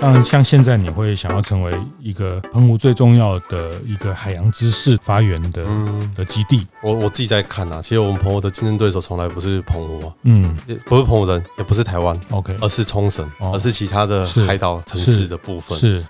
彦。嗯，像现在你会想要成为一个澎湖最重要的一个海洋知识发源的、嗯、的基地。我我自己在看啊，其实我们澎湖的竞争对手从来不是澎湖啊，嗯，也不是澎湖人，也不是台湾，OK，而是冲绳，哦、而是其他的海岛城市的部分。是，是，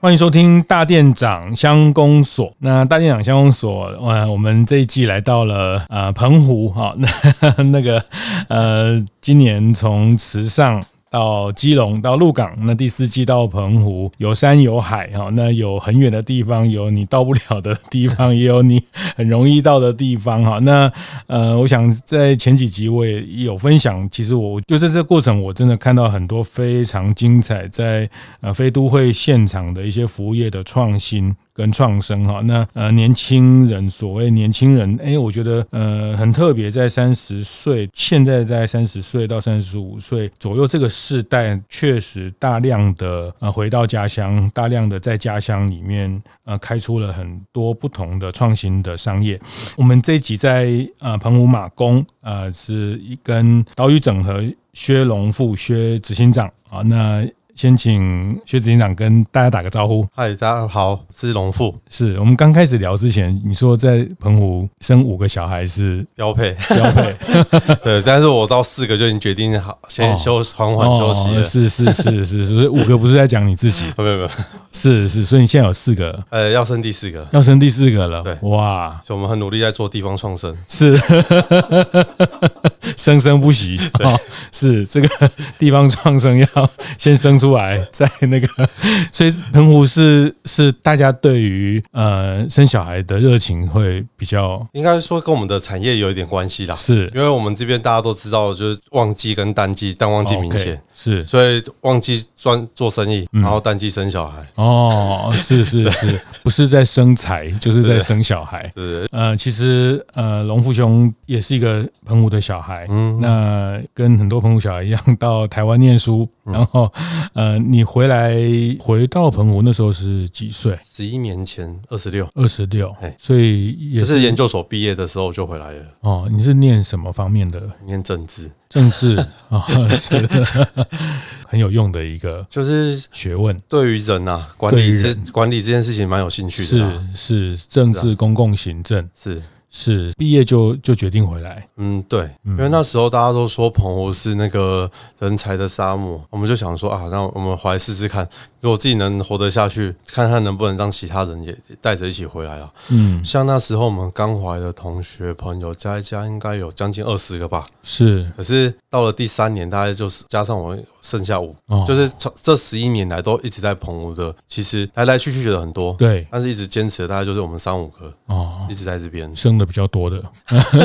欢迎收听大店长乡公所。那大店长乡公所，呃，我们这一季来到了呃澎湖哈，那 那个呃，今年从池上。到基隆，到鹿港，那第四季到澎湖，有山有海哈，那有很远的地方，有你到不了的地方，也有你很容易到的地方哈。那呃，我想在前几集我也有分享，其实我就在这过程，我真的看到很多非常精彩，在呃非都会现场的一些服务业的创新。跟创生哈，那呃年轻人，所谓年轻人，哎，我觉得呃很特别，在三十岁，现在在三十岁到三十五岁左右这个世代，确实大量的呃回到家乡，大量的在家乡里面呃开出了很多不同的创新的商业。我们这一集在呃澎湖马公呃是一跟岛屿整合薛龙富薛执行长啊那。先请薛执行长跟大家打个招呼。嗨，大家好，是龙富。是我们刚开始聊之前，你说在澎湖生五个小孩是标配，标配。对，但是我到四个就已经决定好，先休缓缓休息了。哦、是是是是，所以五个不是在讲你自己，没有没有，是是，所以你现在有四个，呃，要生第四个，要生第四个了。对，哇，所以我们很努力在做地方创生，是 生生不息。啊、哦，是这个地方创生要先生。出来，在那个，所以澎湖是是大家对于呃生小孩的热情会比较，应该说跟我们的产业有一点关系啦。是因为我们这边大家都知道，就是旺季跟淡季，淡旺季明显。是，所以旺季专做生意，然后淡季生小孩。哦，是是是，不是在生财，就是在生小孩。是，呃，其实呃，龙富兄也是一个澎湖的小孩，嗯，那跟很多澎湖小孩一样，到台湾念书，然后。呃，你回来回到澎湖那时候是几岁？十一年前，二十六，二十六。哎，所以也是，是研究所毕业的时候就回来了。哦，你是念什么方面的？念政治，政治啊，是很有用的一个，就是学问。对于人啊，管理这管理这件事情蛮有兴趣的。是是，政治公共行政是。是毕业就就决定回来，嗯，对，因为那时候大家都说澎湖是那个人才的沙漠，我们就想说啊，那我们回来试试看，如果自己能活得下去，看看能不能让其他人也带着一起回来啊。嗯，像那时候我们刚回来的同学朋友加一加，应该有将近二十个吧。是，可是到了第三年，大概就是加上我剩下五，就是从这十一年来都一直在澎湖的，其实来来去去的很多，对，但是一直坚持的大概就是我们三五个哦，一直在这边。生的比较多的，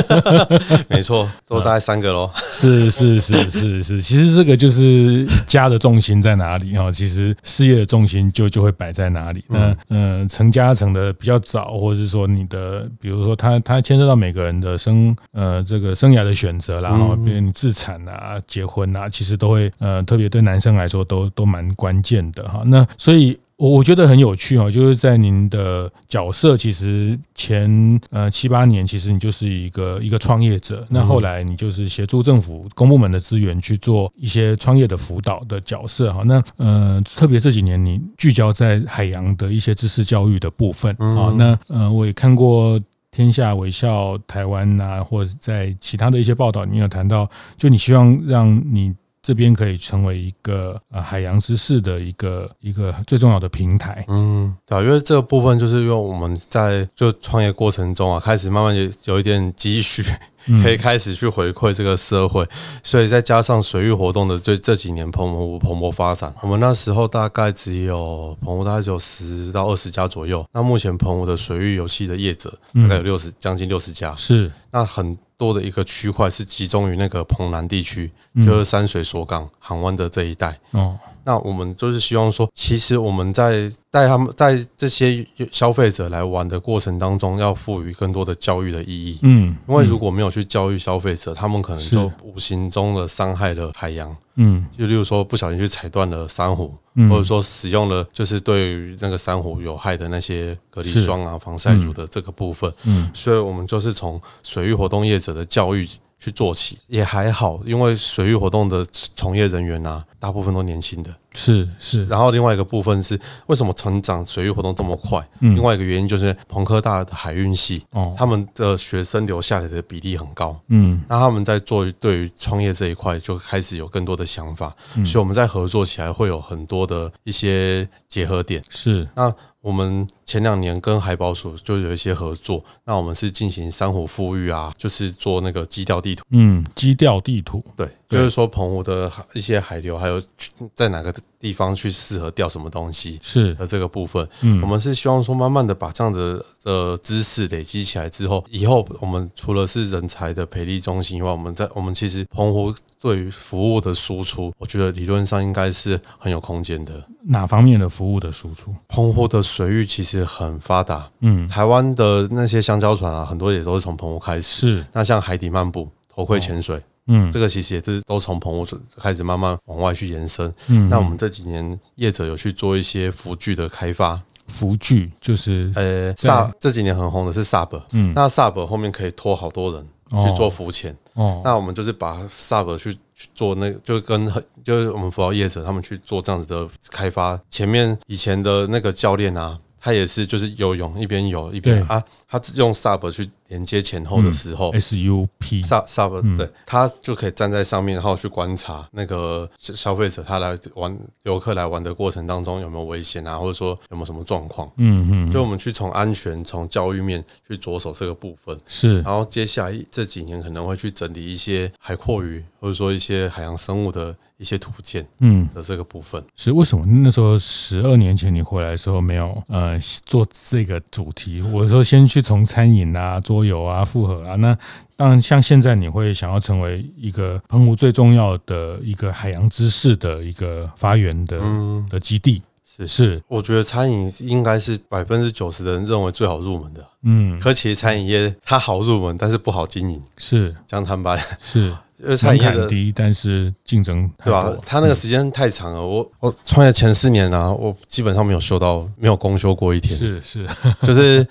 没错，都大概三个喽。是是是是是，其实这个就是家的重心在哪里啊？其实事业的重心就就会摆在哪里。那嗯，成家成的比较早，或者是说你的，比如说他他牵涉到每个人的生呃这个生涯的选择，然后比如你自产啊、结婚啊，其实都会呃特别对男生来说都都蛮关键的哈。那所以。我我觉得很有趣哦，就是在您的角色，其实前呃七八年，其实你就是一个一个创业者。那后来你就是协助政府公部门的资源去做一些创业的辅导的角色哈。那呃，特别这几年你聚焦在海洋的一些知识教育的部分啊。那呃，我也看过《天下微笑台湾》啊，或者在其他的一些报道里面有谈到，就你希望让你。这边可以成为一个呃海洋知识的一个一个最重要的平台。嗯，对，因为这个部分就是因为我们在就创业过程中啊，开始慢慢有有一点积蓄，可以开始去回馈这个社会，所以再加上水域活动的这这几年蓬勃蓬勃发展，我们那时候大概只有澎湖大概只有十到二十家左右。那目前澎湖的水域游戏的业者大概有六十将近六十家，是那很。多的一个区块是集中于那个澎南地区，就是山水锁港、港湾的这一带。哦，那我们就是希望说，其实我们在带他们在这些消费者来玩的过程当中，要赋予更多的教育的意义。嗯，因为如果没有去教育消费者，他们可能就无形中的伤害了海洋。嗯，就例如说不小心去踩断了珊瑚，或者说使用了就是对于那个珊瑚有害的那些隔离霜啊、防晒乳的这个部分。嗯，所以我们就是从水域活动业者的教育。去做起。也还好，因为水域活动的从业人员啊，大部分都年轻的，是是。然后另外一个部分是，为什么成长水域活动这么快？嗯，另外一个原因就是澎科大的海运系，哦，他们的学生留下来的比例很高，嗯，那他们在做对于创业这一块就开始有更多的想法，所以我们在合作起来会有很多的一些结合点，是。那。我们前两年跟海保署就有一些合作，那我们是进行珊瑚富裕啊，就是做那个基调地图。嗯，基调地图，对，就是说澎湖的一些海流，还有在哪个地方去适合钓什么东西，是的这个部分。嗯，我们是希望说，慢慢的把这样的呃知识累积起来之后，以后我们除了是人才的培力中心以外，我们在我们其实澎湖对于服务的输出，我觉得理论上应该是很有空间的。哪方面的服务的输出？澎湖的水域其实很发达，嗯，台湾的那些香蕉船啊，很多也都是从澎湖开始。是，那像海底漫步、头盔潜水，嗯，这个其实也是都从棚屋开始慢慢往外去延伸。嗯，那我们这几年业者有去做一些浮具的开发，浮具就是呃，SUP 这几年很红的是 sub，嗯，那 sub 后面可以拖好多人去做浮潜，哦，那我们就是把 sub 去。去做那个，就跟很就是我们辅导业者他们去做这样子的开发。前面以前的那个教练啊，他也是就是游泳一边游一边啊，他用 sub 去。连接前后的时候，SUP SUP SUP 对，他就可以站在上面，然后去观察那个消费者他来玩游客来玩的过程当中有没有危险啊，或者说有没有什么状况。嗯嗯，就我们去从安全、从教育面去着手这个部分。是，然后接下来这几年可能会去整理一些海蛞蝓，或者说一些海洋生物的一些图鉴。嗯，的这个部分是为什么那时候十二年前你回来的时候没有呃做这个主题？我说先去从餐饮啊桌游啊，复合啊，那当然，像现在你会想要成为一个澎湖最重要的一个海洋知识的一个发源的的基地，是是，我觉得餐饮应该是百分之九十的人认为最好入门的，嗯，可其实餐饮业它好入门，但是不好经营，是讲坦白，是。因为产业低，但是竞争对吧？他那个时间太长了。我我创业前四年啊，我基本上没有休到，没有公休过一天。是是，就是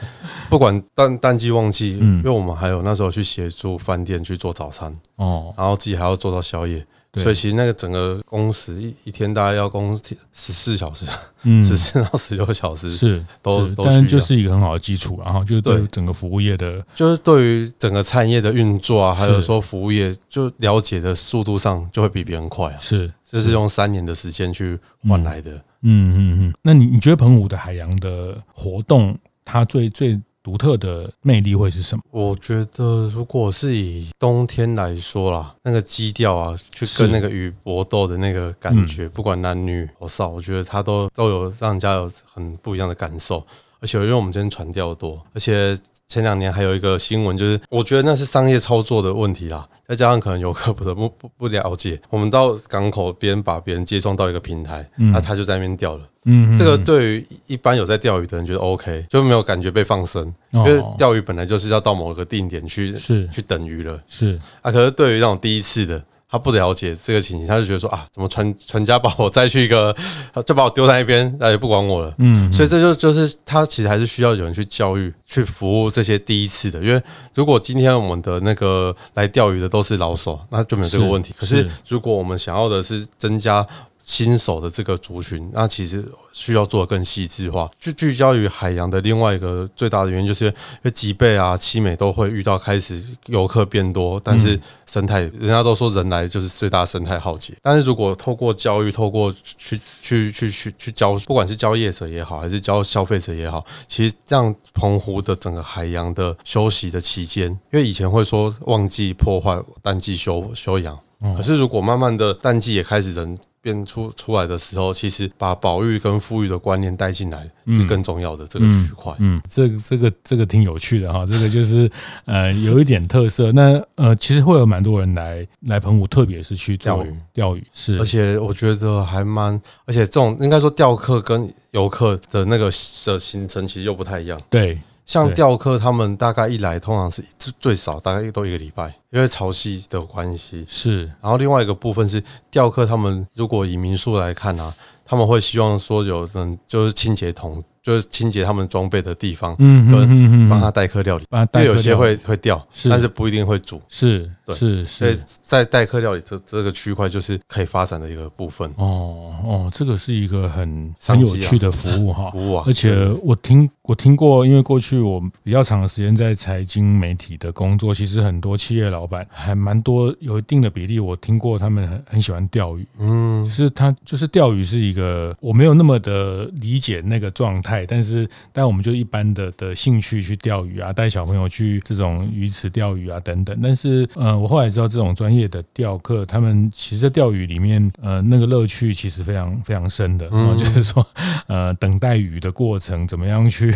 不管淡淡季旺季，因为我们还有那时候去协助饭店去做早餐哦，然后自己还要做到宵夜。所以其实那个整个工时一一天大概要工十四小时，嗯，十四到十六小时是都都，但就是一个很好的基础，然后就是对整个服务业的，就是对于整个产业的运作啊，还有说服务业就了解的速度上就会比别人快啊，是，就是用三年的时间去换来的，嗯嗯嗯。那你你觉得澎湖的海洋的活动，它最最独特的魅力会是什么？我觉得，如果是以冬天来说啦，那个基调啊，去跟那个雨搏斗的那个感觉，不管男女老少，我觉得它都都有让人家有很不一样的感受。而且因为我们今天船钓多，而且前两年还有一个新闻，就是我觉得那是商业操作的问题啦。再加上可能游客不得不不不了解，我们到港口边把别人接送到一个平台，那他就在那边钓了。嗯，这个对于一般有在钓鱼的人觉得 OK，就没有感觉被放生，因为钓鱼本来就是要到某个定点去是去等鱼了。是啊，可是对于那种第一次的。他不了解这个情形，他就觉得说啊，怎么传传家把我再去一个，就把我丢在一边，那也不管我了。嗯，所以这就就是他其实还是需要有人去教育、去服务这些第一次的，因为如果今天我们的那个来钓鱼的都是老手，那就没有这个问题。可是如果我们想要的是增加。新手的这个族群，那其实需要做的更细致化，就聚焦于海洋的另外一个最大的原因，就是因为吉贝啊、七美都会遇到开始游客变多，但是生态，人家都说人来就是最大生态浩劫。但是如果透过教育，透过去去去去去教，不管是教业者也好，还是教消费者也好，其实让澎湖的整个海洋的休息的期间，因为以前会说旺季破坏，淡季休休养，可是如果慢慢的淡季也开始人。变出出来的时候，其实把保育跟富裕的观念带进来是更重要的这个区块。嗯，这个这个这个挺有趣的哈，这个就是呃有一点特色。那呃其实会有蛮多人来来澎湖，特别是去钓鱼钓鱼是，而且我觉得还蛮，而且这种应该说钓客跟游客的那个的行程其实又不太一样。对。像钓客，他们大概一来，通常是最最少大概都一个礼拜，因为潮汐的关系。是，然后另外一个部分是钓客，他们如果以民宿来看啊，他们会希望说有人就是清洁桶。就是清洁他们装备的地方，嗯，跟帮他代客料理，因为有些会会钓，但是不一定会煮，是，对，是，所以在代客料理这这个区块就是可以发展的一个部分。哦哦，这个是一个很很有趣的服务哈，服务啊，而且我听我听过，因为过去我比较长的时间在财经媒体的工作，其实很多企业老板还蛮多，有一定的比例，我听过他们很很喜欢钓鱼，嗯，就是他就是钓鱼是一个我没有那么的理解那个状态。但是，但我们就一般的的兴趣去钓鱼啊，带小朋友去这种鱼池钓鱼啊等等。但是，呃，我后来知道这种专业的钓客，他们其实在钓鱼里面，呃，那个乐趣其实非常非常深的。嗯，就是说，呃，等待鱼的过程，怎么样去，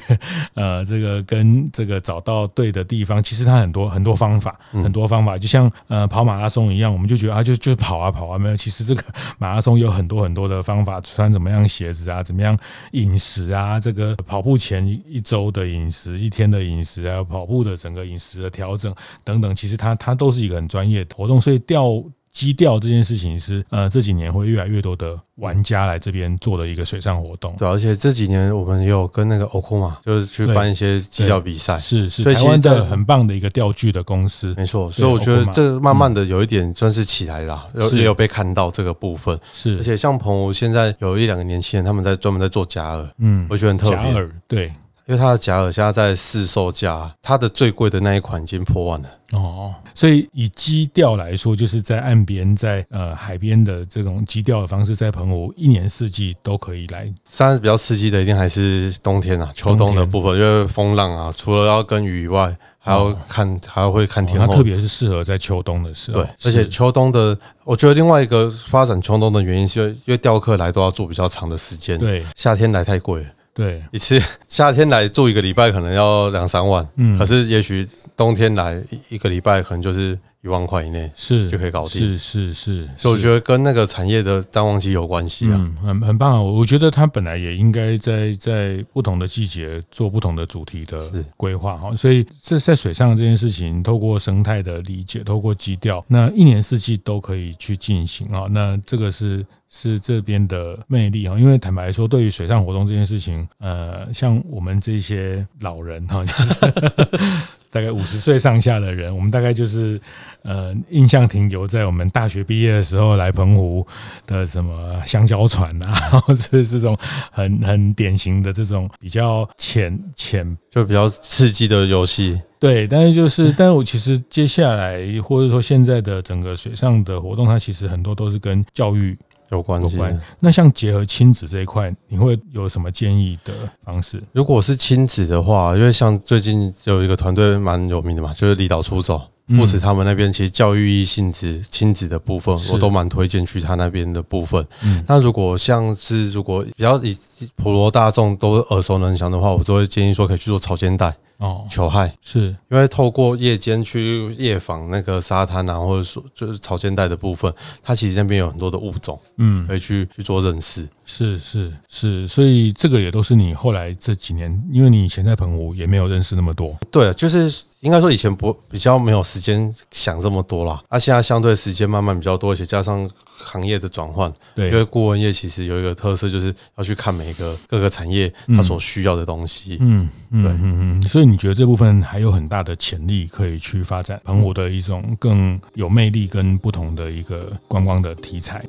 呃，这个跟这个找到对的地方，其实它很多很多方法，很多方法，就像呃跑马拉松一样，我们就觉得啊，就就是跑啊跑啊，没有。其实这个马拉松有很多很多的方法，穿怎么样鞋子啊，怎么样饮食啊，这个跑步前一周的饮食，一天的饮食，还有跑步的整个饮食的调整等等，其实它它都是一个很专业的活动。所以钓矶钓这件事情是呃这几年会越来越多的玩家来这边做的一个水上活动。对，而且这几年我们也有跟那个 Okuma 就是去办一些基调比赛，是是，所以台湾的很棒的一个钓具的公司。没错，所以我觉得这慢慢的有一点算是起来了，有也有被看到这个部分。是，而且像澎湖现在有一两个年轻人，他们在专门在做假饵，嗯，我觉得很特别。假饵，对。因为它的假饵现在在市售价，它的最贵的那一款已经破万了哦。所以以基钓来说，就是在岸边、在呃海边的这种基钓的方式，在澎湖一年四季都可以来。但是比较刺激的一定还是冬天啊，秋冬的部分，因为风浪啊，除了要跟鱼以外，还要看还要会看天候。它特别是适合在秋冬的时候。对，而且秋冬的，我觉得另外一个发展秋冬的原因，是因为因为钓客来都要做比较长的时间。对，夏天来太贵了。对，一次夏天来住一个礼拜可能要两三万，嗯，可是也许冬天来一个礼拜可能就是一万块以内是就可以搞定，是是是，所以我觉得跟那个产业的淡旺季有关系啊，嗯，很很棒啊，我觉得它本来也应该在在不同的季节做不同的主题的规划哈，所以这在水上这件事情，透过生态的理解，透过基调，那一年四季都可以去进行啊，那这个是。是这边的魅力哈，因为坦白说，对于水上活动这件事情，呃，像我们这些老人哈，就是大概五十岁上下的人，我们大概就是呃，印象停留在我们大学毕业的时候来澎湖的什么香蕉船啊，或者是这种很很典型的这种比较浅浅就比较刺激的游戏。对，但是就是，但是我其实接下来或者说现在的整个水上的活动，它其实很多都是跟教育。有关系。那像结合亲子这一块，你会有什么建议的方式？如果是亲子的话，因为像最近有一个团队蛮有名的嘛，就是离岛出走，父子他们那边其实教育意性质亲子的部分，我都蛮推荐去他那边的部分。那如果像是如果比较以普罗大众都耳熟能详的话，我都会建议说可以去做草间带。哦，球害是因为透过夜间去夜访那个沙滩啊，或者说就是潮间带的部分，它其实那边有很多的物种，嗯，可以去去做认识。是是是，所以这个也都是你后来这几年，因为你以前在澎湖也没有认识那么多。对，就是应该说以前不比较没有时间想这么多啦，啊，现在相对时间慢慢比较多，而且加上。行业的转换，对，因为顾问业其实有一个特色，就是要去看每个各个产业它所需要的东西。嗯，对，嗯嗯，所以你觉得这部分还有很大的潜力可以去发展澎湖的一种更有魅力跟不同的一个观光的题材。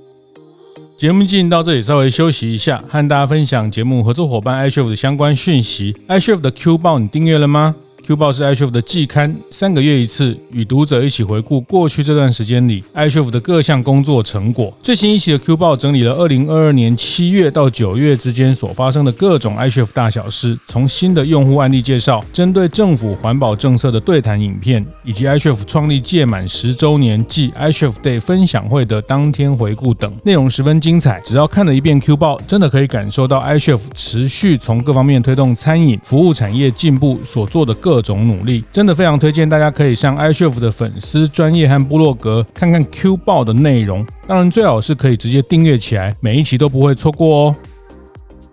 节目进行到这里，稍微休息一下，和大家分享节目合作伙伴 iCHEF 的相关讯息。iCHEF 的 Q 报你订阅了吗？，Q 报是 iCHEF 的季刊，三个月一次，与读者一起回顾过去这段时间里 iCHEF 的各项工作成果。最新一期的 Q 报整理了二零二二年七月到九月之间所发生的各种 iCHEF 大小事，从新的用户案例介绍，针对政府环保政策的对谈影片，以及 iCHEF 创立届满十周年暨 iCHEF Day 分享会的当天回顾等，内容十分精彩。只要看了一遍 Q 报，真的可以感受到 iCHEF 持续从各方面推动餐饮服务产业进步所做的各种努力，真的非常推荐大家可以上 iCHEF 的粉丝专业和部落格看看 Q 报的内容。当然，最好是可以直接订阅起来，每一期都不会错过哦。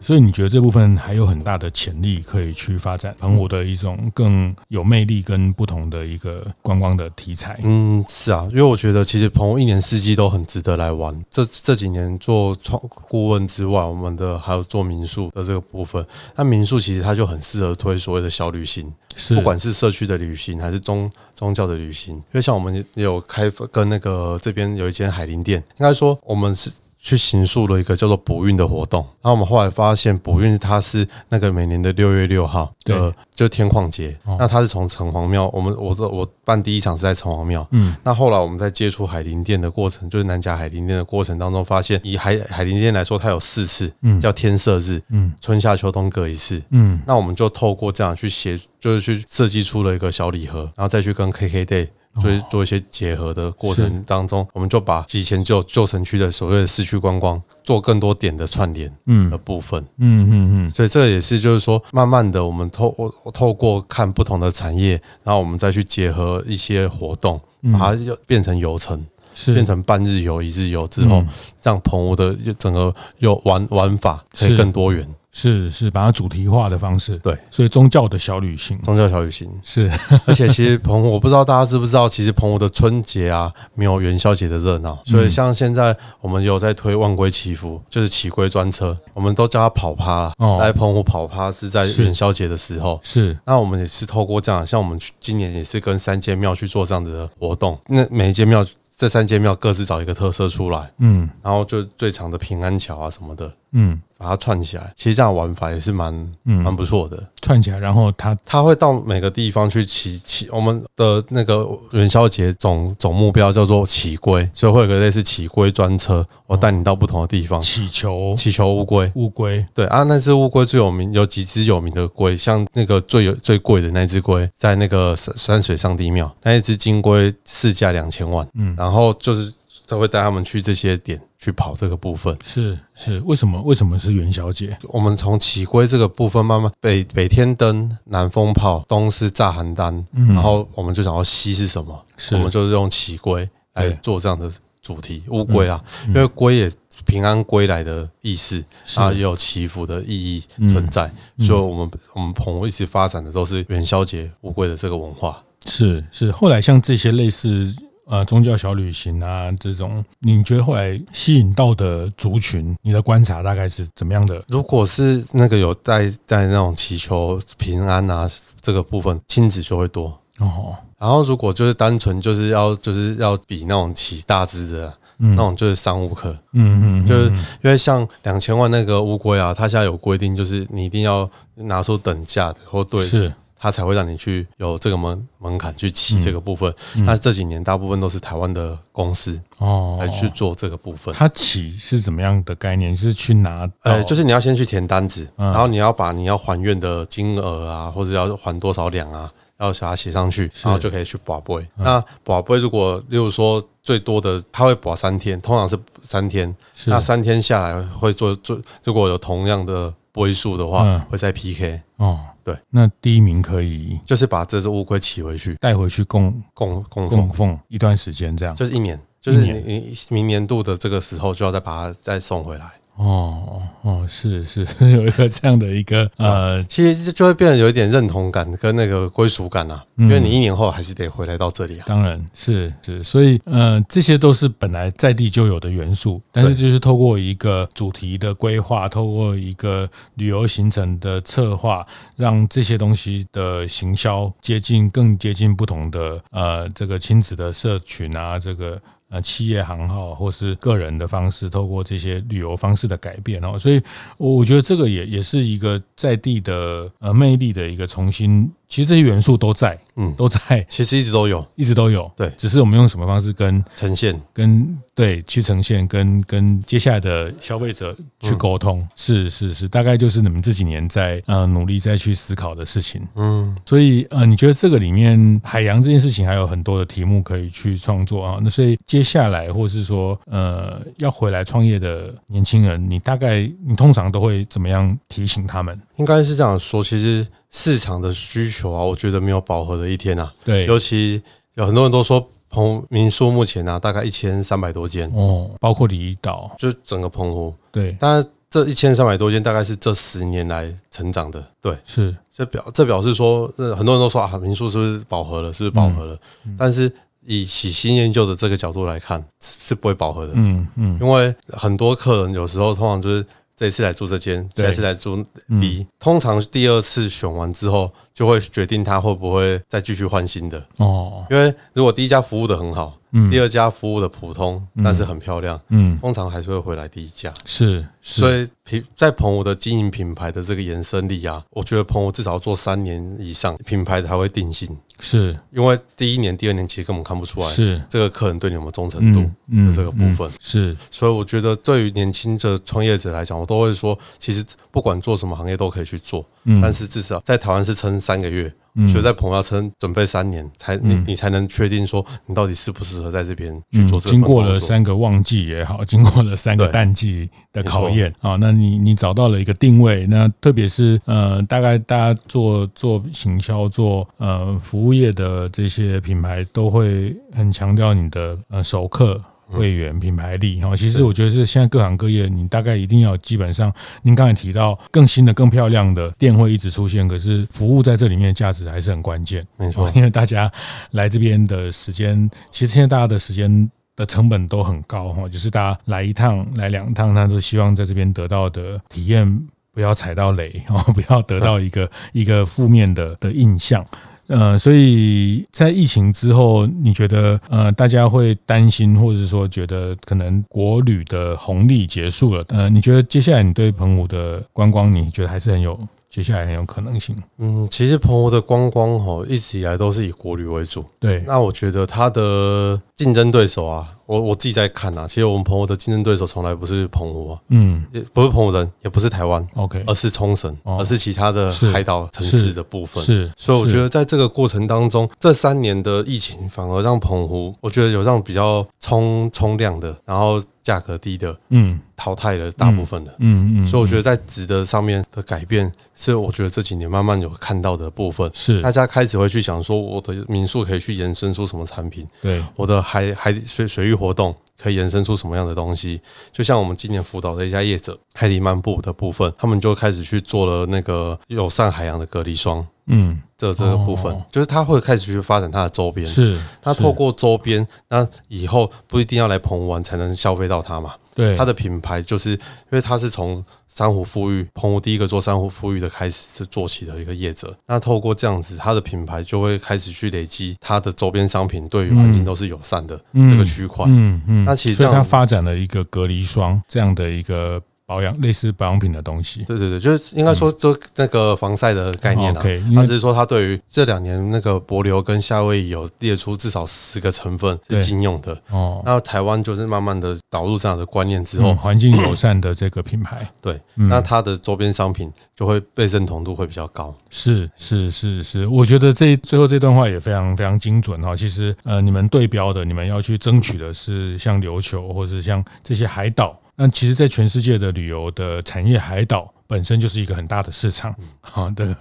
所以你觉得这部分还有很大的潜力可以去发展澎湖的一种更有魅力跟不同的一个观光的题材？嗯，是啊，因为我觉得其实澎湖一年四季都很值得来玩。这这几年做创顾问之外，我们的还有做民宿的这个部分。那民宿其实它就很适合推所谓的小旅行，是不管是社区的旅行还是宗宗教的旅行。因为像我们也有开跟那个这边有一间海林店，应该说我们是。去行塑了一个叫做补运的活动，然后我们后来发现补运它是那个每年的六月六号的，就天矿节。那它是从城隍庙，我们我这我办第一场是在城隍庙，嗯，那后来我们在接触海林店的过程，就是南甲海林店的过程当中，发现以海海林店来说，它有四次，嗯，叫天色日，嗯，春夏秋冬各一次，嗯，那我们就透过这样去写，就是去设计出了一个小礼盒，然后再去跟 KKday。所以做一些结合的过程当中，我们就把以前旧旧城区的所谓的市区观光做更多点的串联，嗯。的部分，嗯嗯嗯。所以这个也是就是说，慢慢的我们透透过看不同的产业，然后我们再去结合一些活动，把它又变成游程，是。变成半日游、一日游之后，让澎湖的整个有玩玩法可以更多元。是是，把它主题化的方式，对，所以宗教的小旅行，宗教小旅行。是，而且其实澎湖，我不知道大家知不知道，其实澎湖的春节啊，没有元宵节的热闹，所以像现在我们有在推万龟祈福，就是祈龟专车，我们都叫它跑趴了。哦，来澎湖跑趴是在元宵节的时候，是，那我们也是透过这样，像我们今年也是跟三间庙去做这样子的活动，那每一间庙。这三间庙各自找一个特色出来，嗯，然后就最长的平安桥啊什么的，嗯，把它串起来。其实这样玩法也是蛮，嗯，蛮不错的。串起来，然后它它会到每个地方去骑骑。我们的那个元宵节总总目标叫做骑龟，所以会有个类似骑龟专车，我带你到不同的地方祈求祈求乌龟乌龟。对啊，那只乌龟最有名，有几只有名的龟，像那个最有最贵的那只龟，在那个山山水上帝庙，那一只金龟市价两千万，嗯，然后就是。才会带他们去这些点去跑这个部分，是是，为什么？为什么是元宵节？我们从起龟这个部分慢慢北北天灯，南风炮，东是炸邯郸，嗯、然后我们就想要西是什么？是。我们就是用起龟来做这样的主题乌龟啊，因为龟也平安归来的意思，啊也有祈福的意义存在，嗯、所以我们我们澎湖一直发展的都是元宵节乌龟的这个文化。是是，后来像这些类似。呃，宗教小旅行啊，这种你觉得后来吸引到的族群，你的观察大概是怎么样的？如果是那个有在在那种祈求平安啊这个部分，亲子就会多哦。然后如果就是单纯就是要就是要比那种起大字的，嗯，那种就是商务客，嗯嗯，就是因为像两千万那个乌龟啊，它现在有规定，就是你一定要拿出等价的或对是。他才会让你去有这个门门槛去骑这个部分。那、嗯、这几年大部分都是台湾的公司哦来去做这个部分。他骑是怎么样的概念？是去拿？呃，就是你要先去填单子，然后你要把你要还愿的金额啊，或者要还多少两啊，要把它写上去，然后就可以去保杯。那保杯如果例如说最多的，他会保三天，通常是三天。那三天下来会做做，如果有同样的杯数的话，会再 PK 哦。对，那第一名可以就是把这只乌龟骑回去，带回去供供供供奉一段时间，这样就是一年，就是你你明年度的这个时候就要再把它再送回来。哦哦，是是 有一个这样的一个呃，其实就会变得有一点认同感跟那个归属感啊，因为你一年后还是得回来到这里啊。当然是是，所以呃，这些都是本来在地就有的元素，但是就是透过一个主题的规划，透过一个旅游行程的策划，让这些东西的行销接近更接近不同的呃这个亲子的社群啊，这个。呃，企业行号或是个人的方式，透过这些旅游方式的改变哦，所以我觉得这个也也是一个在地的呃魅力的一个重新其实这些元素都在，嗯，都在，其实一直都有，一直都有，对，只是我们用什么方式跟呈现，跟对去呈现，跟跟接下来的消费者去沟通，嗯、是是是，大概就是你们这几年在呃努力再去思考的事情，嗯，所以呃，你觉得这个里面海洋这件事情还有很多的题目可以去创作啊？那所以接下来或是说呃要回来创业的年轻人，你大概你通常都会怎么样提醒他们？应该是这样说，其实。市场的需求啊，我觉得没有饱和的一天啊。对，尤其有很多人都说，澎湖民宿目前啊，大概一千三百多间哦，包括离岛，就整个澎湖。对，但这一千三百多间大概是这十年来成长的。对，是这表这表示说，很多人都说啊，民宿是不是饱和了？是不是饱和了？嗯嗯、但是以喜新厌旧的这个角度来看，是不会饱和的。嗯嗯，因为很多客人有时候通常就是。这一次来住这间，下次来住 B。通常第二次选完之后，就会决定他会不会再继续换新的哦。因为如果第一家服务的很好，嗯第二家服务的普通，但是很漂亮，嗯，通常还是会回来第一家。是，所以品在澎湖的经营品牌的这个延伸力啊，我觉得澎湖至少要做三年以上，品牌才会定型。是因为第一年、第二年其实根本看不出来，是这个客人对你有没有忠诚度的这个部分。是，所以我觉得对于年轻的创业者来讲，我都会说，其实不管做什么行业都可以去做，但是至少在台湾是撑三个月。所以在澎湖要撑准备三年，才你你才能确定说你到底适不适合在这边去做这。经过了三个旺季也好，经过了三个淡季的考验啊，那你你找到了一个定位，那特别是呃，大概大家做做行销、做呃服务业的这些品牌，都会很强调你的呃熟客。会员品牌力哈，其实我觉得是现在各行各业，你大概一定要基本上，您刚才提到更新的、更漂亮的店会一直出现，可是服务在这里面价值还是很关键。没错，因为大家来这边的时间，其实现在大家的时间的成本都很高哈，就是大家来一趟、来两趟，他都希望在这边得到的体验不要踩到雷哦，不要得到一个一个负面的的印象。呃，所以在疫情之后，你觉得呃，大家会担心，或者是说觉得可能国旅的红利结束了？呃，你觉得接下来你对澎湖的观光，你觉得还是很有？接下来很有可能性。嗯，其实澎湖的观光吼一直以来都是以国旅为主。对，那我觉得它的竞争对手啊，我我自己在看啊，其实我们澎湖的竞争对手从来不是澎湖啊，嗯，也不是澎湖人，也不是台湾，OK，而是冲绳，而是其他的海岛城市的部分。是，所以我觉得在这个过程当中，这三年的疫情反而让澎湖，我觉得有让比较冲冲量的，然后。价格低的，嗯，淘汰了大部分的，嗯嗯，所以我觉得在值得上面的改变，是我觉得这几年慢慢有看到的部分，是。大家开始会去想说，我的民宿可以去延伸出什么产品，对，我的海海水水域活动可以延伸出什么样的东西，就像我们今年辅导的一家业者海底漫步的部分，他们就开始去做了那个友善海洋的隔离霜。嗯，这这个部分、哦、就是他会开始去发展他的周边，是他透过周边，那以后不一定要来澎湖玩才能消费到它嘛。对，它的品牌就是因为它是从珊瑚富裕，澎湖第一个做珊瑚富裕的开始是做起的一个业者。那透过这样子，它的品牌就会开始去累积它的周边商品，对于环境都是友善的这个区块。嗯嗯，那其实这样他发展了一个隔离霜这样的一个。保养类似保养品的东西，对对对，就是应该说就那个防晒的概念啊。他只是说他对于这两年那个柏琉跟夏威夷有列出至少十个成分是禁用的哦。那台湾就是慢慢的导入这样的观念之后，环境友善的这个品牌，对，那它的周边商品就会被认同度会比较高。是是是是，我觉得这最后这段话也非常非常精准哈。其实呃，你们对标的，你们要去争取的是像琉球或者是像这些海岛。那其实，在全世界的旅游的产业，海岛本身就是一个很大的市场。好的，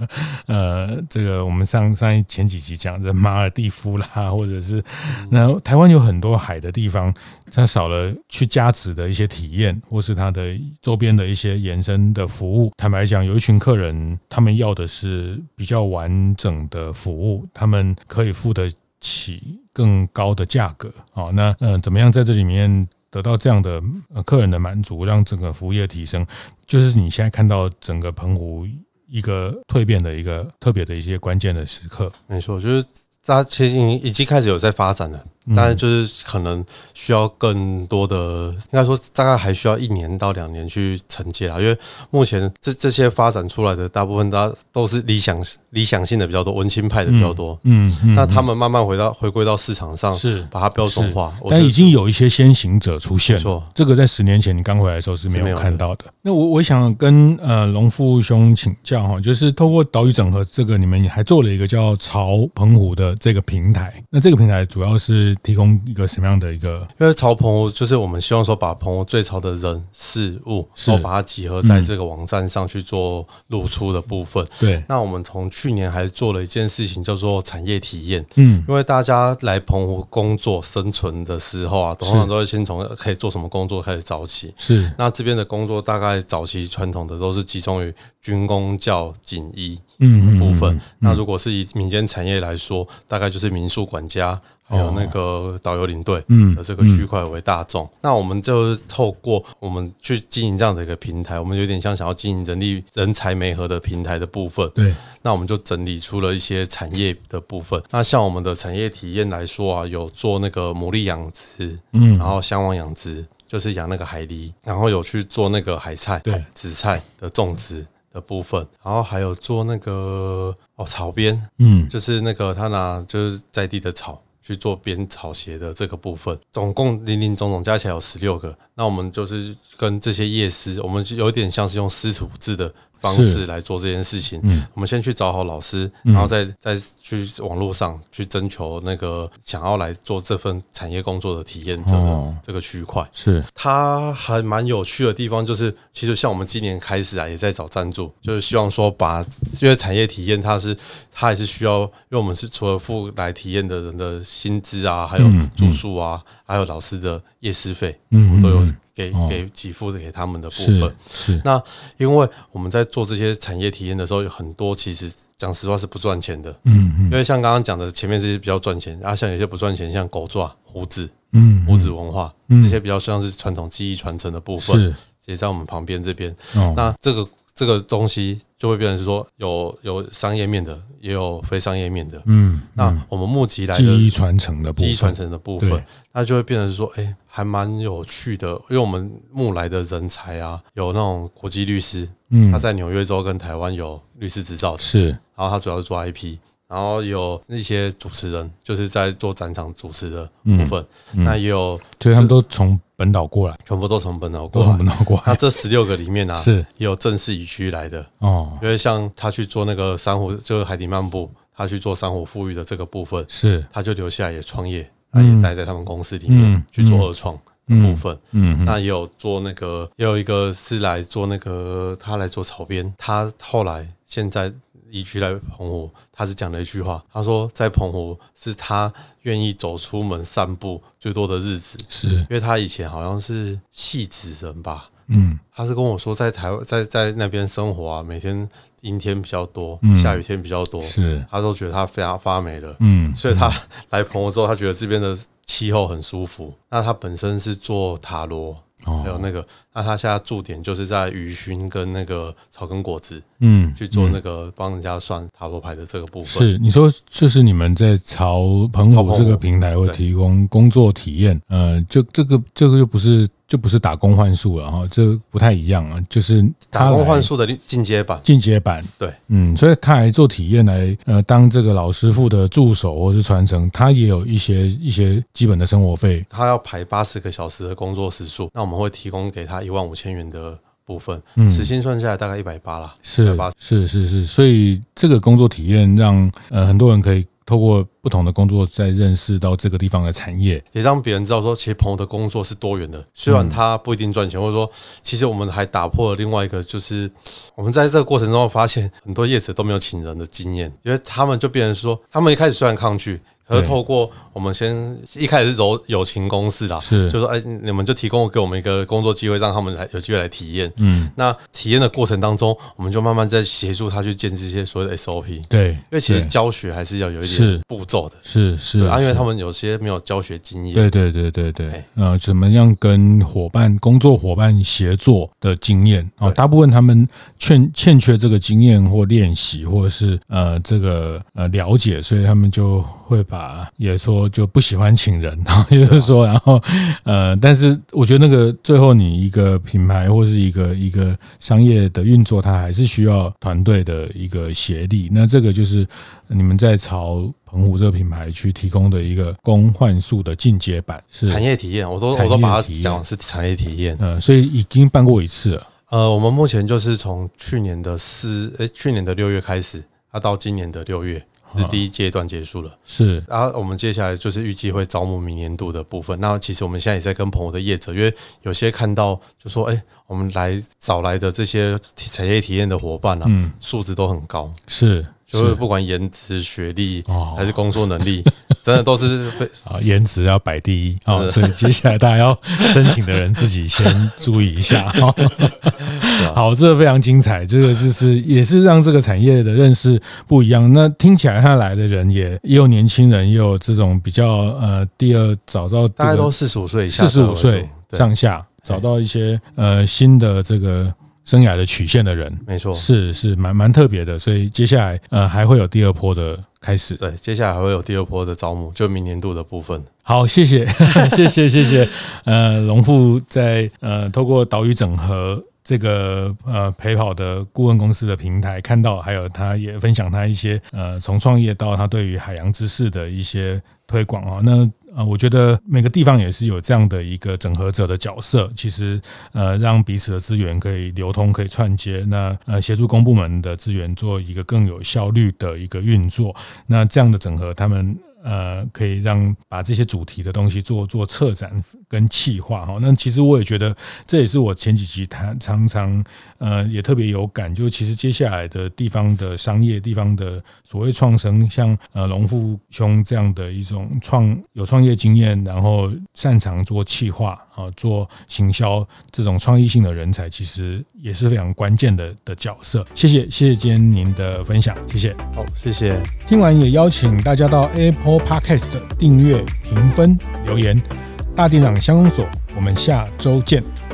呃，这个我们上上一前几集讲的马尔蒂夫啦，或者是那台湾有很多海的地方，它少了去加值的一些体验，或是它的周边的一些延伸的服务。坦白讲，有一群客人，他们要的是比较完整的服务，他们可以付得起更高的价格。好，那嗯，怎么样在这里面？得到这样的客人的满足，让整个服务业提升，就是你现在看到整个澎湖一个蜕变的一个特别的一些关键的时刻。没错，就是大家其实已经开始有在发展了。但是就是可能需要更多的，应该说大概还需要一年到两年去承接啊，因为目前这这些发展出来的大部分，大家都是理想理想性的比较多，文青派的比较多。嗯，嗯，那他们慢慢回到回归到市场上，是把它标准化，但已经有一些先行者出现。错，这个在十年前你刚回来的时候是没有看到的。那我我想跟呃龙富兄请教哈，就是透过岛屿整合这个，你们还做了一个叫潮澎湖的这个平台。那这个平台主要是提供一个什么样的一个？因为潮澎湖就是我们希望说把澎湖最潮的人事物，都把它集合在这个网站上去做露出的部分。对，那我们从去年还做了一件事情，叫做产业体验。嗯，因为大家来澎湖工作生存的时候啊，通常都会先从可以做什么工作开始找起。是，那这边的工作大概早期传统的都是集中于军工教警医嗯部分。那如果是以民间产业来说，大概就是民宿管家。还有那个导游领队的这个区块为大众，那我们就是透过我们去经营这样的一个平台，我们有点像想要经营人力人才媒合的平台的部分。对，那我们就整理出了一些产业的部分。那像我们的产业体验来说啊，有做那个牡蛎养殖，嗯，然后香王养殖，就是养那个海狸，然后有去做那个海菜、对紫菜的种植的部分，然后还有做那个哦草编，嗯，就是那个他拿就是在地的草。去做编草鞋的这个部分，总共零零总总加起来有十六个。那我们就是跟这些业师，我们有点像是用师徒制的。方式来做这件事情，嗯，我们先去找好老师，然后再再去网络上去征求那个想要来做这份产业工作的体验者的这个区块。是，它还蛮有趣的地方，就是其实像我们今年开始啊，也在找赞助，就是希望说把因为产业体验，它是它也是需要，因为我们是除了付来体验的人的薪资啊，还有住宿啊，还有老师的夜师费，嗯，都有。给给给付的给他们的部分。是，是那，因为我们在做这些产业体验的时候，有很多其实讲实话是不赚钱的，嗯嗯，因为像刚刚讲的前面这些比较赚钱，啊，像有些不赚钱，像狗爪、胡子，嗯，胡子文化，嗯，这些比较像是传统技艺传承的部分，是，也在我们旁边这边，哦，那这个。这个东西就会变成是说有有商业面的，也有非商业面的。嗯，那我们募集来的记忆传承的部分，记忆传承的部分，那就会变成是说，哎，还蛮有趣的，因为我们募来的人才啊，有那种国际律师，嗯，他在纽约州跟台湾有律师执照，是，然后他主要是做 IP。然后有那些主持人，就是在做展场主持的部分。嗯嗯、那也有，所以他们都从本岛过来，全部都从本岛过来。从本岛过来。那这十六个里面呢、啊，是也有正式移居来的哦。因为像他去做那个珊瑚，就是海底漫步，他去做珊瑚富裕的这个部分，是他就留下来也创业，他也待在他们公司里面、嗯、去做二创的部分。嗯，嗯那也有做那个，也有一个是来做那个，他来做草编，他后来现在。移居来澎湖，他是讲了一句话，他说在澎湖是他愿意走出门散步最多的日子，是。因为他以前好像是戏子人吧，嗯，他是跟我说在台湾在在那边生活啊，每天阴天比较多，下雨天比较多，是。他都觉得他非常发霉了，嗯，所以他 来澎湖之后，他觉得这边的气候很舒服。那他本身是做塔罗。还有那个，那他现在驻点就是在鱼熏跟那个草根果子，嗯，去做那个帮人家算塔罗牌的这个部分。是你说，就是你们在潮澎湖这个平台会提供工作体验，呃，就这个这个就不是。就不是打工换宿了哈，这不太一样啊。就是打工换宿的进阶版，进阶版，对，嗯，所以他来做体验来，呃，当这个老师傅的助手或是传承，他也有一些一些基本的生活费。他要排八十个小时的工作时数，那我们会提供给他一万五千元的部分，嗯，时薪算下来大概一百八啦，是是是是，所以这个工作体验让呃很多人可以。透过不同的工作，在认识到这个地方的产业，也让别人知道说，其实朋友的工作是多元的。虽然他不一定赚钱，或者说，其实我们还打破了另外一个，就是我们在这个过程中发现，很多业者都没有请人的经验，因为他们就变成说，他们一开始虽然抗拒。而透过我们先一开始是走友情公司啦，是就说哎，你们就提供给我们一个工作机会，让他们来有机会来体验。嗯，那体验的过程当中，我们就慢慢在协助他去建这些所谓的 SOP。对，因为其实教学还是要有一点步骤的。是是啊，因为他们有些没有教学经验。对对对对对，呃，怎么样跟伙伴、工作伙伴协作的经验啊？大部分他们欠欠缺这个经验或练习，或者是呃这个呃了解，所以他们就会把。法也说就不喜欢请人，然 后就是说，然后呃，但是我觉得那个最后你一个品牌或是一个一个商业的运作，它还是需要团队的一个协力。那这个就是你们在朝澎湖这个品牌去提供的一个工换宿的进阶版，是产业体验。我都我都把它讲是产业体验。呃，所以已经办过一次了。呃，我们目前就是从去年的四，诶，去年的六月开始，它到今年的六月是第一阶段结束了。是，然后我们接下来就是预计会招募明年度的部分。那其实我们现在也在跟朋友的业者，因为有些看到就说，哎，我们来找来的这些产业体验的伙伴啊，嗯，素质都很高。是。就是不管颜值、学历还是工作能力，真的都是啊，颜值要摆第一啊，所以接下来大家要申请的人自己先注意一下。好，这个非常精彩，这个就是也是让这个产业的认识不一样。那听起来他来的人也也有年轻人，也有这种比较呃，第二找到大概都四十五岁以下，四十五岁上下找到一些呃新的这个。生涯的曲线的人，没错，是是蛮蛮特别的，所以接下来呃还会有第二波的开始，对，接下来还会有第二波的招募，就明年度的部分。好，谢谢，谢谢，谢谢。呃，龙富在呃透过岛屿整合这个呃陪跑的顾问公司的平台看到，还有他也分享他一些呃从创业到他对于海洋知识的一些推广啊，那。啊，我觉得每个地方也是有这样的一个整合者的角色，其实呃，让彼此的资源可以流通，可以串接，那呃，协助公部门的资源做一个更有效率的一个运作，那这样的整合，他们。呃，可以让把这些主题的东西做做策展跟企划哈。那其实我也觉得，这也是我前几集谈常常呃也特别有感，就其实接下来的地方的商业地方的所谓创生，像呃龙富兄这样的一种创有创业经验，然后擅长做企划啊，做行销这种创意性的人才，其实也是非常关键的的角色。谢谢，谢谢今天您的分享，谢谢。好，谢谢。听完也邀请大家到 Apple。Podcast 订阅、评分、留言，大店长乡公所，我们下周见。